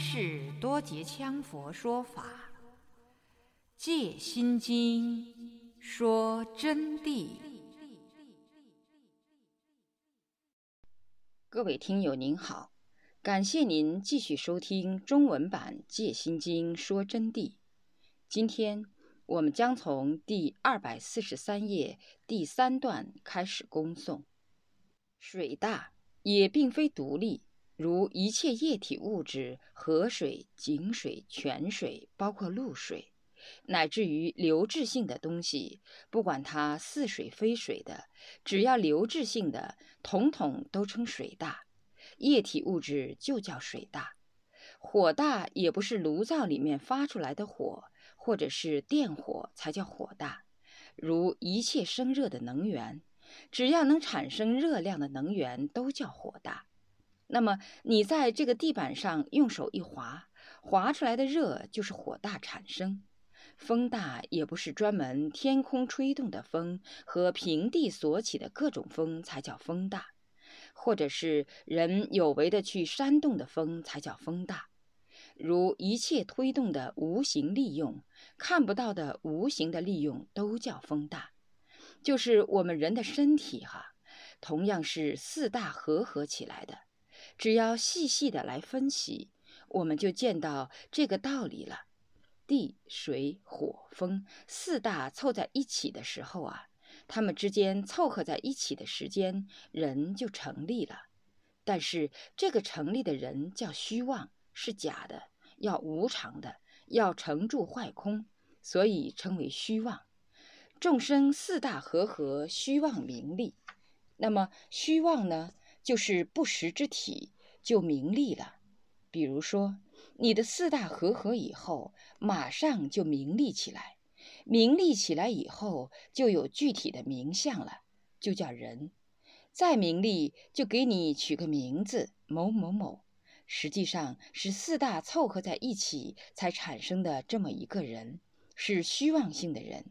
南无第三世多杰羌佛说法，《戒心经》说真谛。各位听友您好，感谢您继续收听中文版《戒心经》说真谛。今天我们将从第二百四十三页第三段开始恭诵。水大也并非独立。如一切液体物质，河水、井水、泉水，包括露水，乃至于流质性的东西，不管它似水非水的，只要流质性的，统统都称水大。液体物质就叫水大。火大也不是炉灶里面发出来的火，或者是电火才叫火大。如一切生热的能源，只要能产生热量的能源，都叫火大。那么你在这个地板上用手一划，划出来的热就是火大产生。风大也不是专门天空吹动的风和平地所起的各种风才叫风大，或者是人有为的去煽动的风才叫风大。如一切推动的无形利用，看不到的无形的利用都叫风大。就是我们人的身体哈，同样是四大合合起来的。只要细细的来分析，我们就见到这个道理了。地、水、火、风四大凑在一起的时候啊，它们之间凑合在一起的时间，人就成立了。但是这个成立的人叫虚妄，是假的，要无常的，要成住坏空，所以称为虚妄。众生四大合合，虚妄名利。那么虚妄呢？就是不实之体就名利了，比如说你的四大合合以后，马上就名利起来，名利起来以后就有具体的名相了，就叫人。再名利就给你取个名字某某某，实际上是四大凑合在一起才产生的这么一个人，是虚妄性的人。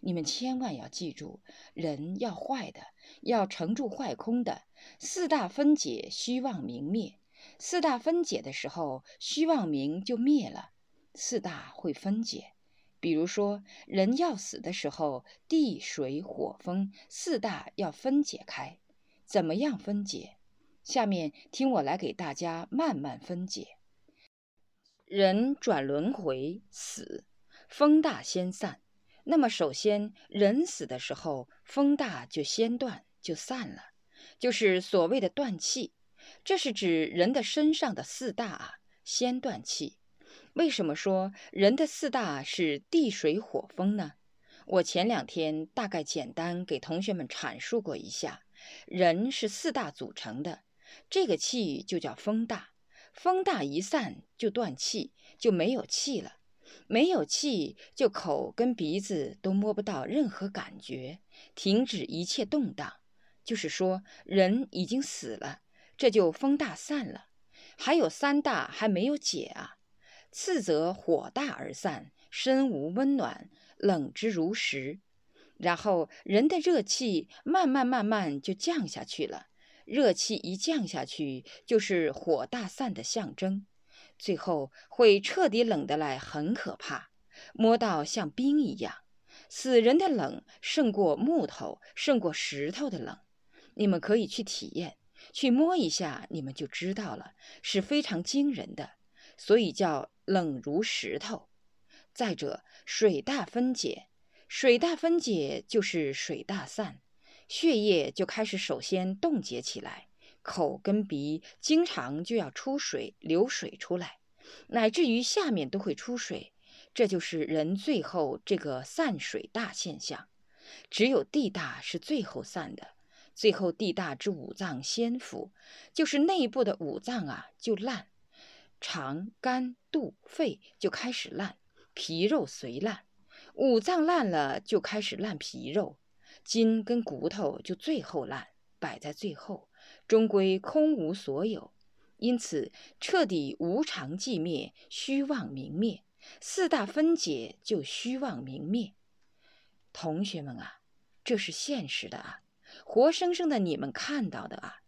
你们千万要记住，人要坏的，要成住坏空的。四大分解，虚妄明灭。四大分解的时候，虚妄明就灭了。四大会分解，比如说人要死的时候，地、水、火、风四大要分解开。怎么样分解？下面听我来给大家慢慢分解。人转轮回死，风大先散。那么，首先，人死的时候，风大就先断，就散了，就是所谓的断气。这是指人的身上的四大啊，先断气。为什么说人的四大是地、水、火、风呢？我前两天大概简单给同学们阐述过一下，人是四大组成的，这个气就叫风大，风大一散就断气，就没有气了。没有气，就口跟鼻子都摸不到任何感觉，停止一切动荡，就是说人已经死了，这就风大散了。还有三大还没有解啊。次则火大而散，身无温暖，冷之如石。然后人的热气慢慢慢慢就降下去了，热气一降下去，就是火大散的象征。最后会彻底冷得来，很可怕，摸到像冰一样。死人的冷胜过木头，胜过石头的冷。你们可以去体验，去摸一下，你们就知道了，是非常惊人的。所以叫冷如石头。再者，水大分解，水大分解就是水大散，血液就开始首先冻结起来。口跟鼻经常就要出水流水出来，乃至于下面都会出水，这就是人最后这个散水大现象。只有地大是最后散的，最后地大之五脏先腐，就是内部的五脏啊就烂，肠、肝、肚、肺就开始烂，皮肉随烂，五脏烂了就开始烂皮肉，筋跟骨头就最后烂，摆在最后。终归空无所有，因此彻底无常寂灭，虚妄明灭。四大分解就虚妄明灭。同学们啊，这是现实的啊，活生生的你们看到的啊。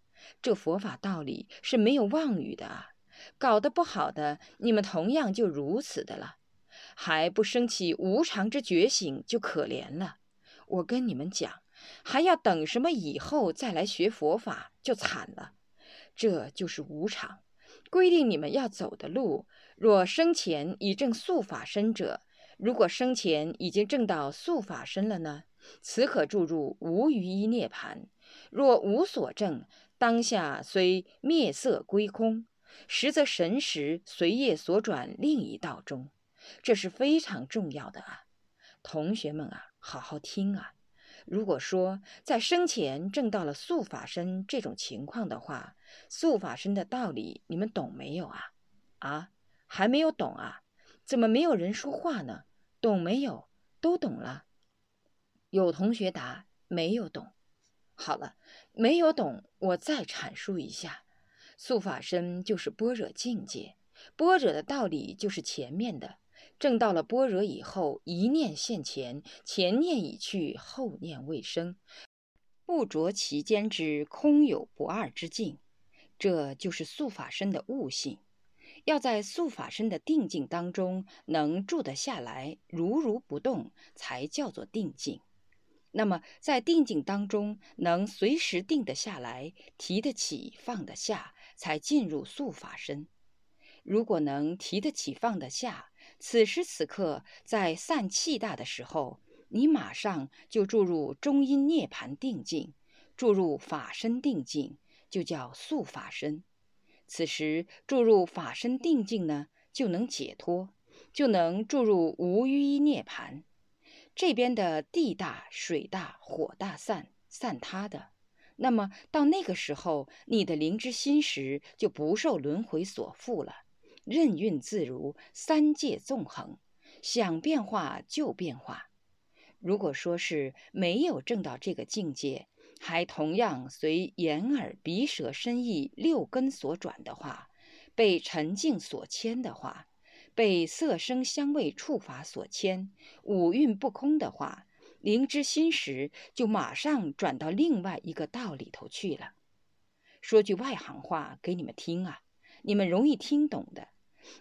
这佛法道理是没有妄语的啊，搞得不好的，你们同样就如此的了，还不升起无常之觉醒，就可怜了。我跟你们讲，还要等什么以后再来学佛法，就惨了。这就是无常，规定你们要走的路。若生前已证速法身者，如果生前已经证到速法身了呢？此可注入无余一涅盘。若无所证，当下虽灭色归空，实则神识随业所转另一道中。这是非常重要的啊，同学们啊，好好听啊。如果说在生前证到了速法身这种情况的话，速法身的道理你们懂没有啊？啊，还没有懂啊？怎么没有人说话呢？懂没有？都懂了。有同学答没有懂。好了，没有懂，我再阐述一下。速法身就是般若境界，般若的道理就是前面的。证到了般若以后，一念现前，前念已去，后念未生，不着其间之空有不二之境，这就是速法身的悟性。要在速法身的定境当中能住得下来，如如不动，才叫做定境。那么在定境当中能随时定得下来，提得起，放得下，才进入速法身。如果能提得起，放得下，此时此刻在散气大的时候，你马上就注入中阴涅盘定境，注入法身定境，就叫速法身。此时注入法身定境呢，就能解脱，就能注入无余涅盘。这边的地大、水大、火大散散他的，那么到那个时候，你的灵之心识就不受轮回所缚了，任运自如，三界纵横，想变化就变化。如果说是没有证到这个境界，还同样随眼耳鼻舌身意六根所转的话，被沉静所牵的话，被色声香味触法所牵，五蕴不空的话，灵知心识就马上转到另外一个道里头去了。说句外行话给你们听啊，你们容易听懂的，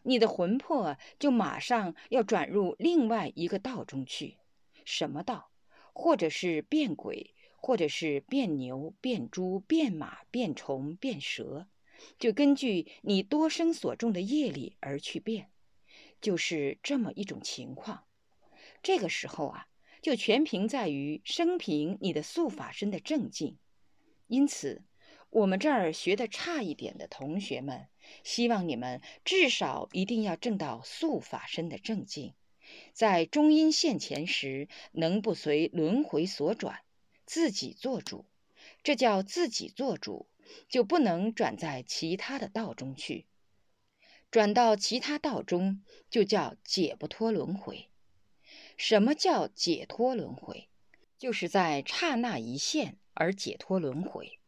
你的魂魄就马上要转入另外一个道中去。什么道？或者是变鬼。或者是变牛、变猪、变马、变虫、变蛇，就根据你多生所种的业力而去变，就是这么一种情况。这个时候啊，就全凭在于生平你的素法身的正境。因此，我们这儿学的差一点的同学们，希望你们至少一定要证到素法身的正境，在中阴现前时，能不随轮回所转。自己做主，这叫自己做主，就不能转在其他的道中去。转到其他道中，就叫解不脱轮回。什么叫解脱轮回？就是在刹那一现而解脱轮回。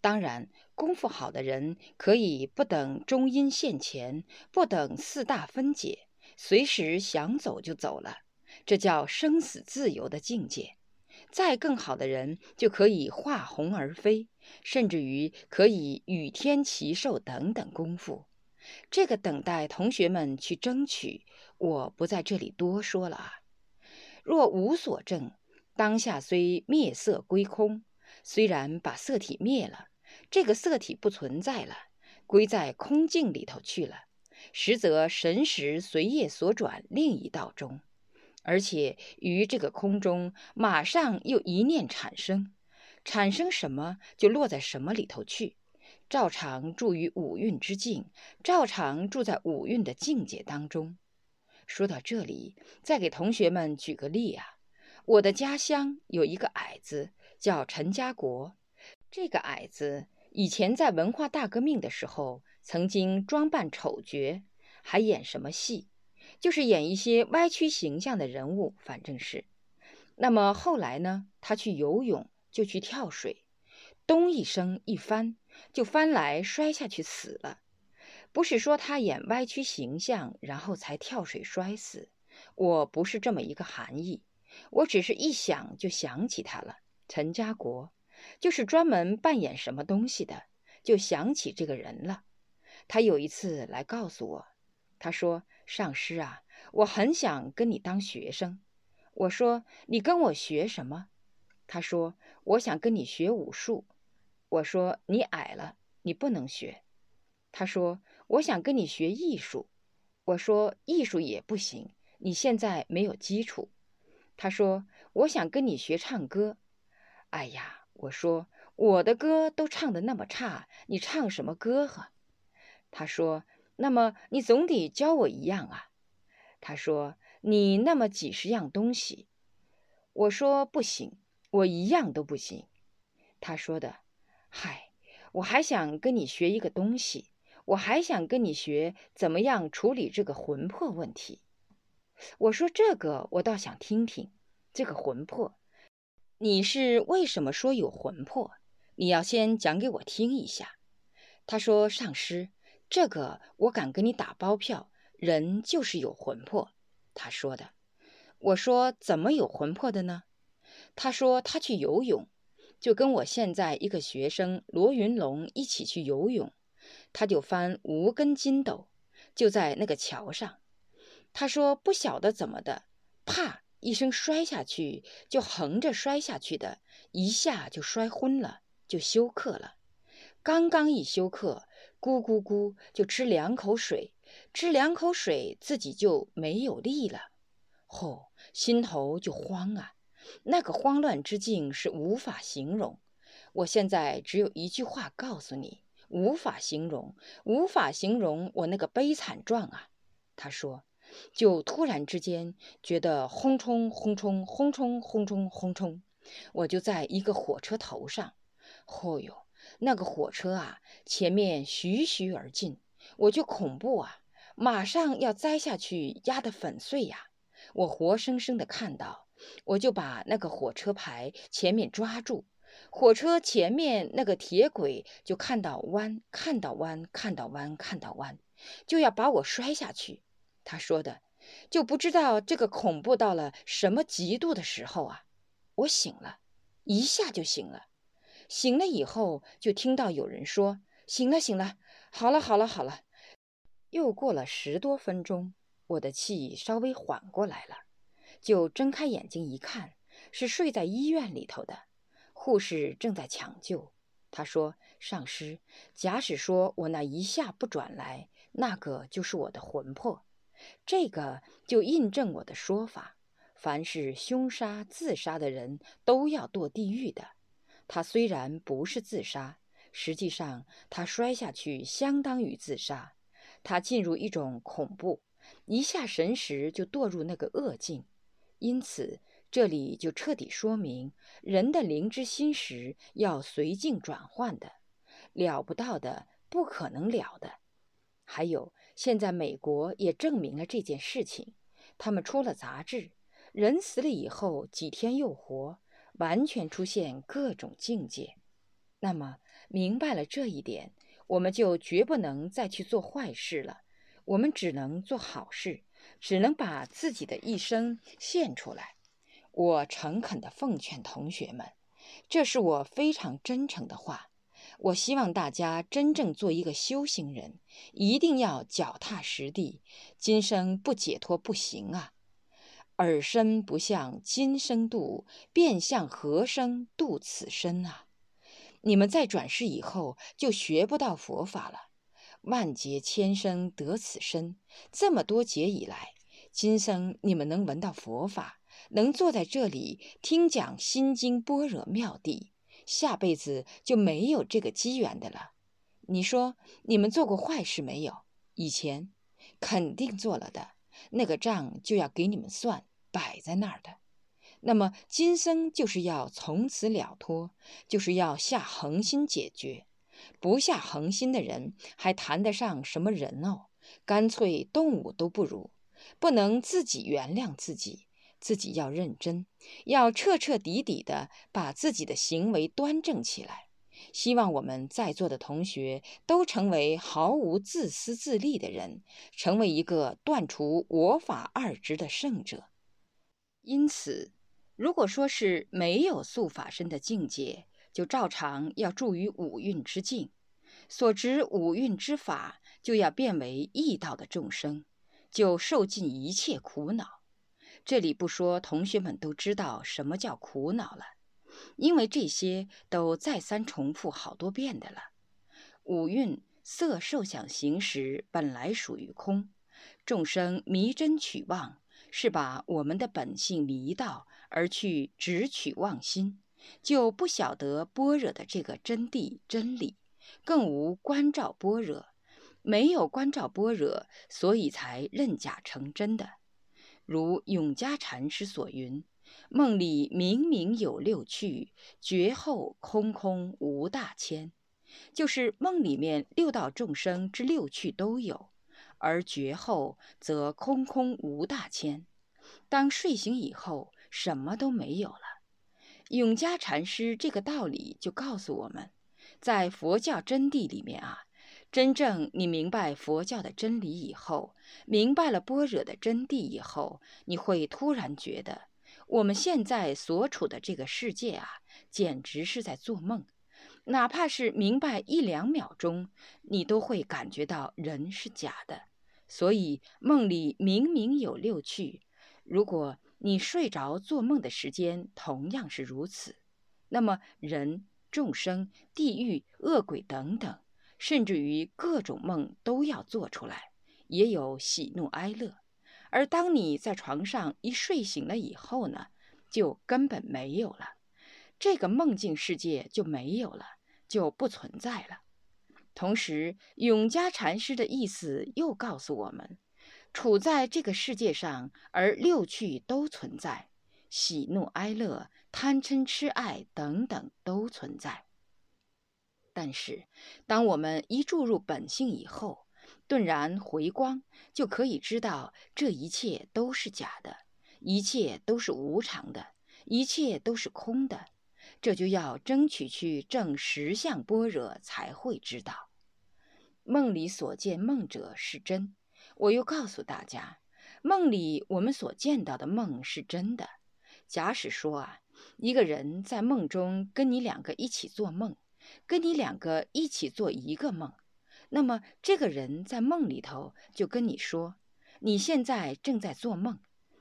当然，功夫好的人可以不等中阴现前，不等四大分解，随时想走就走了，这叫生死自由的境界。再更好的人，就可以化虹而飞，甚至于可以与天齐寿等等功夫。这个等待同学们去争取，我不在这里多说了啊。若无所证，当下虽灭色归空，虽然把色体灭了，这个色体不存在了，归在空境里头去了，实则神识随业所转另一道中。而且于这个空中，马上又一念产生，产生什么就落在什么里头去，照常住于五蕴之境，照常住在五蕴的境界当中。说到这里，再给同学们举个例啊，我的家乡有一个矮子叫陈家国，这个矮子以前在文化大革命的时候，曾经装扮丑角，还演什么戏？就是演一些歪曲形象的人物，反正是。那么后来呢，他去游泳，就去跳水，咚一声一翻，就翻来摔下去死了。不是说他演歪曲形象，然后才跳水摔死。我不是这么一个含义，我只是一想就想起他了。陈家国就是专门扮演什么东西的，就想起这个人了。他有一次来告诉我，他说：“上师啊，我很想跟你当学生。”我说：“你跟我学什么？”他说：“我想跟你学武术。”我说：“你矮了，你不能学。”他说：“我想跟你学艺术。”我说：“艺术也不行，你现在没有基础。”他说：“我想跟你学唱歌。”哎呀，我说：“我的歌都唱得那么差，你唱什么歌呵？”他说：“那么你总得教我一样啊。”他说：“你那么几十样东西。”我说：“不行，我一样都不行。”他说的。嗨，我还想跟你学一个东西，我还想跟你学怎么样处理这个魂魄问题。我说这个我倒想听听，这个魂魄，你是为什么说有魂魄？你要先讲给我听一下。他说：“上师，这个我敢给你打包票，人就是有魂魄。”他说的。我说：“怎么有魂魄的呢？”他说：“他去游泳。”就跟我现在一个学生罗云龙一起去游泳，他就翻无根筋斗，就在那个桥上。他说不晓得怎么的，啪一声摔下去，就横着摔下去的，一下就摔昏了，就休克了。刚刚一休克，咕咕咕就吃两口水，吃两口水自己就没有力了。吼，心头就慌啊。那个慌乱之境是无法形容，我现在只有一句话告诉你：无法形容，无法形容我那个悲惨状啊！他说，就突然之间觉得轰冲轰冲轰冲轰冲轰冲，我就在一个火车头上，嚯哟，那个火车啊，前面徐徐而进，我就恐怖啊，马上要栽下去，压得粉碎呀！我活生生的看到。我就把那个火车牌前面抓住，火车前面那个铁轨就看到弯，看到弯，看到弯，看到弯，就要把我摔下去。他说的，就不知道这个恐怖到了什么极度的时候啊！我醒了，一下就醒了。醒了以后，就听到有人说：“醒了，醒了，好了，好了，好了。”又过了十多分钟，我的气稍微缓过来了。就睁开眼睛一看，是睡在医院里头的，护士正在抢救。他说：“上师，假使说我那一下不转来，那个就是我的魂魄。这个就印证我的说法：凡是凶杀、自杀的人都要堕地狱的。他虽然不是自杀，实际上他摔下去相当于自杀。他进入一种恐怖，一下神时就堕入那个恶境。”因此，这里就彻底说明，人的灵之心识要随境转换的，了不到的不可能了的。还有，现在美国也证明了这件事情，他们出了杂志，人死了以后几天又活，完全出现各种境界。那么，明白了这一点，我们就绝不能再去做坏事了，我们只能做好事。只能把自己的一生献出来。我诚恳地奉劝同学们，这是我非常真诚的话。我希望大家真正做一个修行人，一定要脚踏实地。今生不解脱不行啊！尔身不向今生度，便向何生度此身啊？你们在转世以后就学不到佛法了。万劫千生得此身，这么多劫以来，今生你们能闻到佛法，能坐在这里听讲《心经》般若妙谛，下辈子就没有这个机缘的了。你说你们做过坏事没有？以前肯定做了的，那个账就要给你们算，摆在那儿的。那么今生就是要从此了脱，就是要下恒心解决。不下恒心的人，还谈得上什么人哦？干脆动物都不如，不能自己原谅自己，自己要认真，要彻彻底底的把自己的行为端正起来。希望我们在座的同学都成为毫无自私自利的人，成为一个断除我法二执的圣者。因此，如果说是没有素法身的境界，就照常要住于五蕴之境，所执五蕴之法就要变为异道的众生，就受尽一切苦恼。这里不说，同学们都知道什么叫苦恼了，因为这些都再三重复好多遍的了。五蕴色受想行识本来属于空，众生迷真取妄，是把我们的本性迷到而去执取妄心，就不晓得般若的这个真谛真理，更无关照般若，没有关照般若，所以才认假成真的。如永嘉禅师所云：“梦里明明有六趣，觉后空空无大千。”就是梦里面六道众生之六趣都有，而觉后则空空无大千。当睡醒以后，什么都没有了。永嘉禅师这个道理就告诉我们，在佛教真谛里面啊。真正你明白佛教的真理以后，明白了般若的真谛以后，你会突然觉得，我们现在所处的这个世界啊，简直是在做梦。哪怕是明白一两秒钟，你都会感觉到人是假的。所以梦里明明有六趣，如果你睡着做梦的时间同样是如此，那么人、众生、地狱、恶鬼等等。甚至于各种梦都要做出来，也有喜怒哀乐。而当你在床上一睡醒了以后呢，就根本没有了，这个梦境世界就没有了，就不存在了。同时，永嘉禅师的意思又告诉我们：处在这个世界上，而六趣都存在，喜怒哀乐、贪嗔痴爱等等都存在。但是，当我们一注入本性以后，顿然回光，就可以知道这一切都是假的，一切都是无常的，一切都是空的。这就要争取去证实相般若，才会知道梦里所见梦者是真。我又告诉大家，梦里我们所见到的梦是真的。假使说啊，一个人在梦中跟你两个一起做梦。跟你两个一起做一个梦，那么这个人在梦里头就跟你说：“你现在正在做梦。”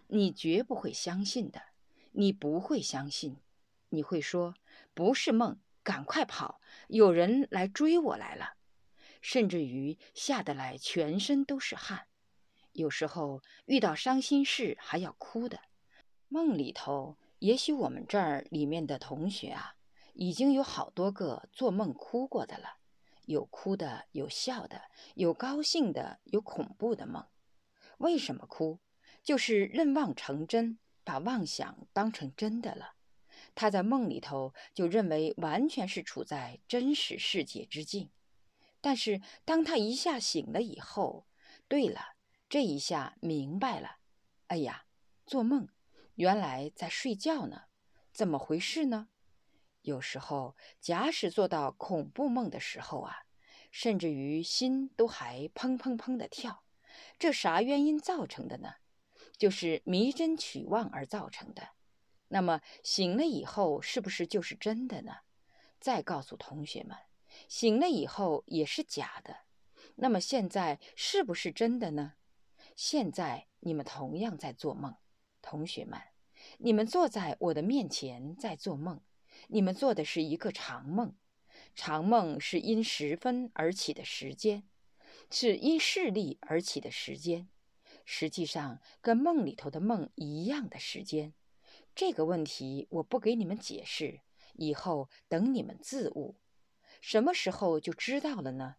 你绝不会相信的，你不会相信，你会说：“不是梦，赶快跑，有人来追我来了。”甚至于吓得来全身都是汗，有时候遇到伤心事还要哭的。梦里头，也许我们这儿里面的同学啊。已经有好多个做梦哭过的了，有哭的，有笑的，有高兴的，有恐怖的梦。为什么哭？就是认妄成真，把妄想当成真的了。他在梦里头就认为完全是处在真实世界之境，但是当他一下醒了以后，对了，这一下明白了，哎呀，做梦，原来在睡觉呢，怎么回事呢？有时候，假使做到恐怖梦的时候啊，甚至于心都还砰砰砰的跳，这啥原因造成的呢？就是迷真取妄而造成的。那么醒了以后，是不是就是真的呢？再告诉同学们，醒了以后也是假的。那么现在是不是真的呢？现在你们同样在做梦，同学们，你们坐在我的面前在做梦。你们做的是一个长梦，长梦是因时分而起的时间，是因势力而起的时间，实际上跟梦里头的梦一样的时间。这个问题我不给你们解释，以后等你们自悟。什么时候就知道了呢？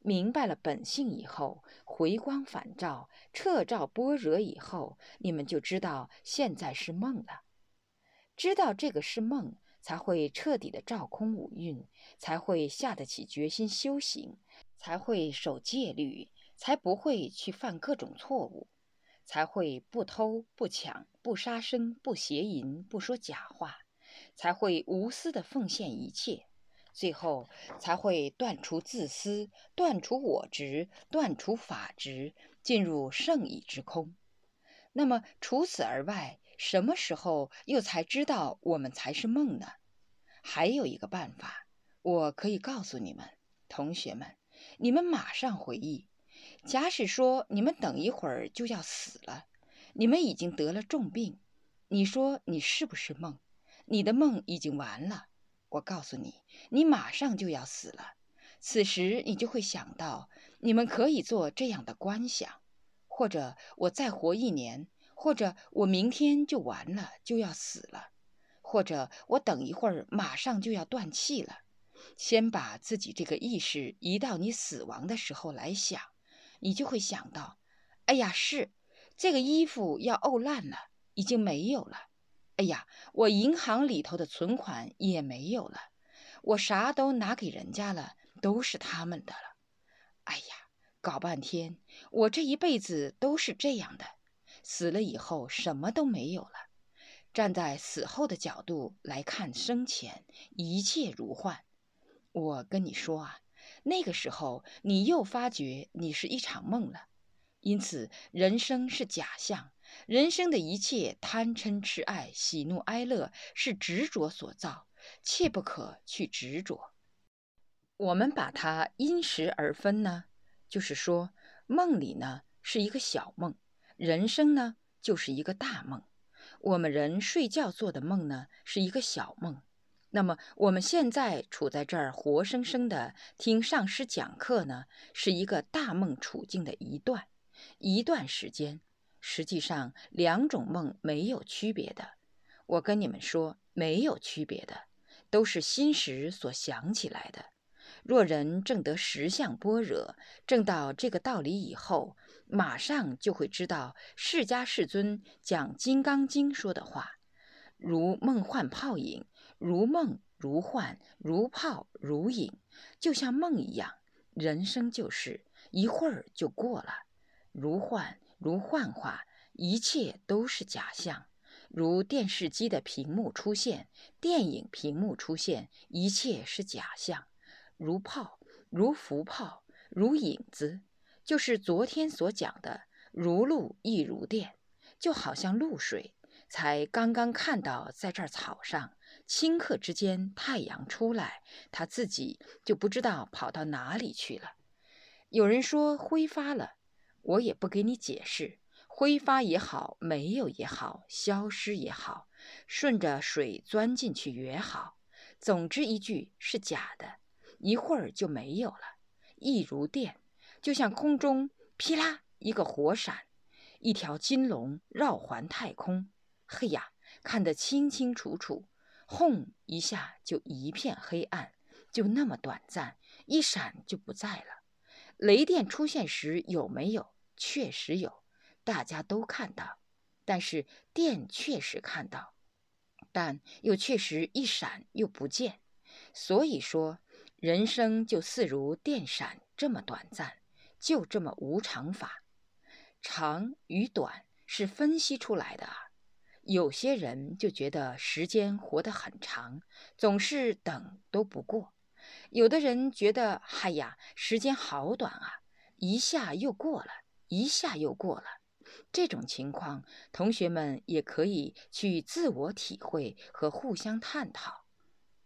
明白了本性以后，回光返照，彻照般若以后，你们就知道现在是梦了。知道这个是梦。才会彻底的照空五蕴，才会下得起决心修行，才会守戒律，才不会去犯各种错误，才会不偷不抢不杀生不邪淫不说假话，才会无私的奉献一切，最后才会断除自私，断除我执，断除法执，进入圣意之空。那么除此而外。什么时候又才知道我们才是梦呢？还有一个办法，我可以告诉你们，同学们，你们马上回忆。假使说你们等一会儿就要死了，你们已经得了重病，你说你是不是梦？你的梦已经完了。我告诉你，你马上就要死了。此时你就会想到，你们可以做这样的观想：或者我再活一年，或者我明天就完了，就要死了，或者我等一会儿马上就要断气了。先把自己这个意识移到你死亡的时候来想。你就会想到，哎呀，是这个衣服要沤烂了，已经没有了。哎呀，我银行里头的存款也没有了，我啥都拿给人家了，都是他们的了。哎呀，搞半天，我这一辈子都是这样的，死了以后什么都没有了。站在死后的角度来看生前，一切如幻。我跟你说啊。那个时候，你又发觉你是一场梦了，因此人生是假象，人生的一切贪嗔痴爱、喜怒哀乐是执着所造，切不可去执着。我们把它因时而分呢，就是说，梦里呢是一个小梦，人生呢就是一个大梦。我们人睡觉做的梦呢是一个小梦。那么我们现在处在这儿，活生生的听上师讲课呢，是一个大梦处境的一段，一段时间。实际上，两种梦没有区别的。我跟你们说，没有区别的，都是心识所想起来的。若人正得实相般若，正到这个道理以后，马上就会知道释迦世尊讲《金刚经》说的话，如梦幻泡影。如梦如幻，如泡如影，就像梦一样。人生就是一会儿就过了，如幻如幻化，一切都是假象。如电视机的屏幕出现，电影屏幕出现，一切是假象。如泡，如浮泡，如影子，就是昨天所讲的如露亦如电，就好像露水，才刚刚看到在这草上。顷刻之间，太阳出来，它自己就不知道跑到哪里去了。有人说挥发了，我也不给你解释，挥发也好，没有也好，消失也好，顺着水钻进去也好，总之一句是假的，一会儿就没有了。亦如电，就像空中噼啦一个火闪，一条金龙绕环太空，嘿呀，看得清清楚楚。轰一下就一片黑暗，就那么短暂，一闪就不在了。雷电出现时有没有？确实有，大家都看到。但是电确实看到，但又确实一闪又不见。所以说，人生就似如电闪这么短暂，就这么无常法。长与短是分析出来的啊。有些人就觉得时间活得很长，总是等都不过；有的人觉得，嗨呀，时间好短啊，一下又过了，一下又过了。这种情况，同学们也可以去自我体会和互相探讨。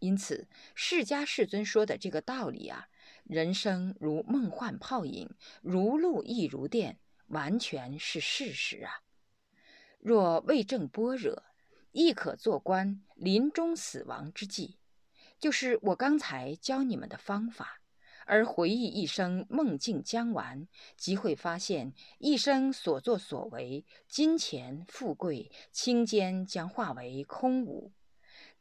因此，释迦世尊说的这个道理啊，人生如梦幻泡影，如露亦如电，完全是事实啊。若未证般若，亦可做观临终死亡之际，就是我刚才教你们的方法。而回忆一生梦境将完，即会发现一生所作所为，金钱富贵、清间将化为空无。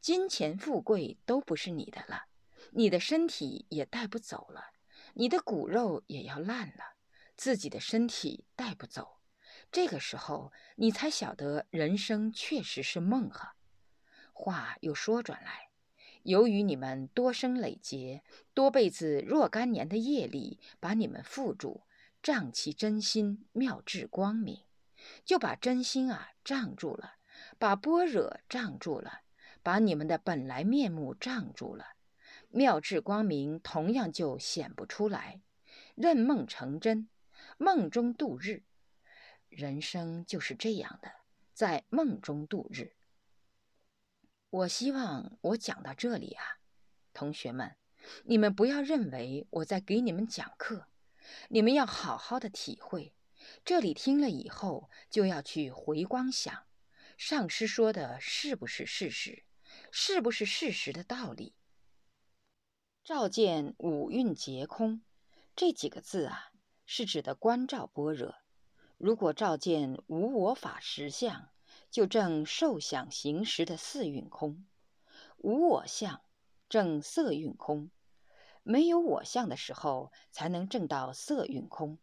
金钱富贵都不是你的了，你的身体也带不走了，你的骨肉也要烂了，自己的身体带不走。这个时候，你才晓得人生确实是梦哈。话又说转来，由于你们多生累劫、多辈子若干年的业力，把你们缚住，障其真心妙智光明，就把真心啊障住了，把般若障住了，把你们的本来面目障住了，妙智光明同样就显不出来，任梦成真，梦中度日。人生就是这样的，在梦中度日。我希望我讲到这里啊，同学们，你们不要认为我在给你们讲课，你们要好好的体会。这里听了以后，就要去回光想，上师说的是不是事实，是不是事实的道理？照见五蕴皆空，这几个字啊，是指的观照般若。如果照见无我法实相，就正受想行识的四蕴空。无我相，正色蕴空。没有我相的时候，才能证到色蕴空。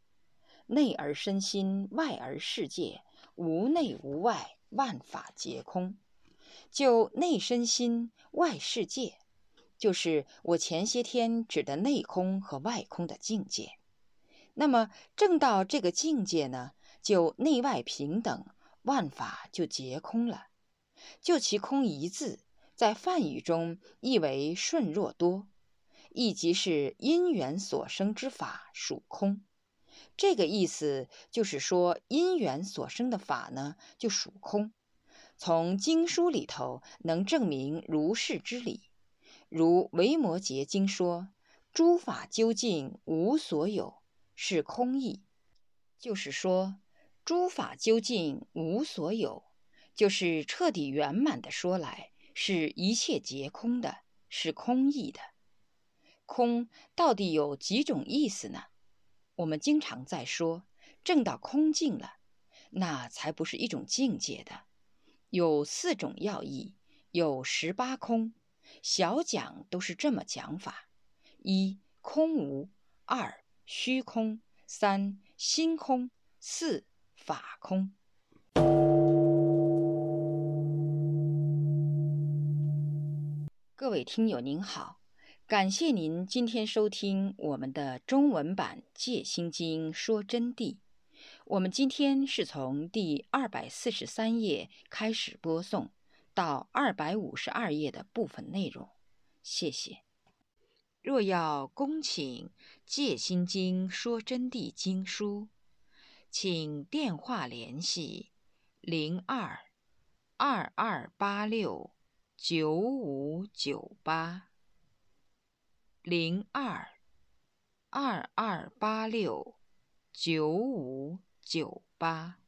内而身心，外而世界，无内无外，万法皆空。就内身心，外世界，就是我前些天指的内空和外空的境界。那么正到这个境界呢，就内外平等，万法就皆空了。就其空一字，在梵语中意为顺若多。亦即是因缘所生之法属空，这个意思就是说，因缘所生的法呢，就属空。从经书里头能证明如是之理，如《维摩诘经》说：“诸法究竟无所有，是空义。”就是说，诸法究竟无所有，就是彻底圆满的说来，是一切皆空的，是空义的。空到底有几种意思呢？我们经常在说，证到空境了，那才不是一种境界的。有四种要义，有十八空，小讲都是这么讲法：一空无，二虚空，三心空，四法空。各位听友您好。感谢您今天收听我们的中文版《戒心经说真谛》。我们今天是从第二百四十三页开始播送，到二百五十二页的部分内容。谢谢。若要恭请《戒心经说真谛》经书，请电话联系零二二二八六九五九八。零二二二八六九五九八。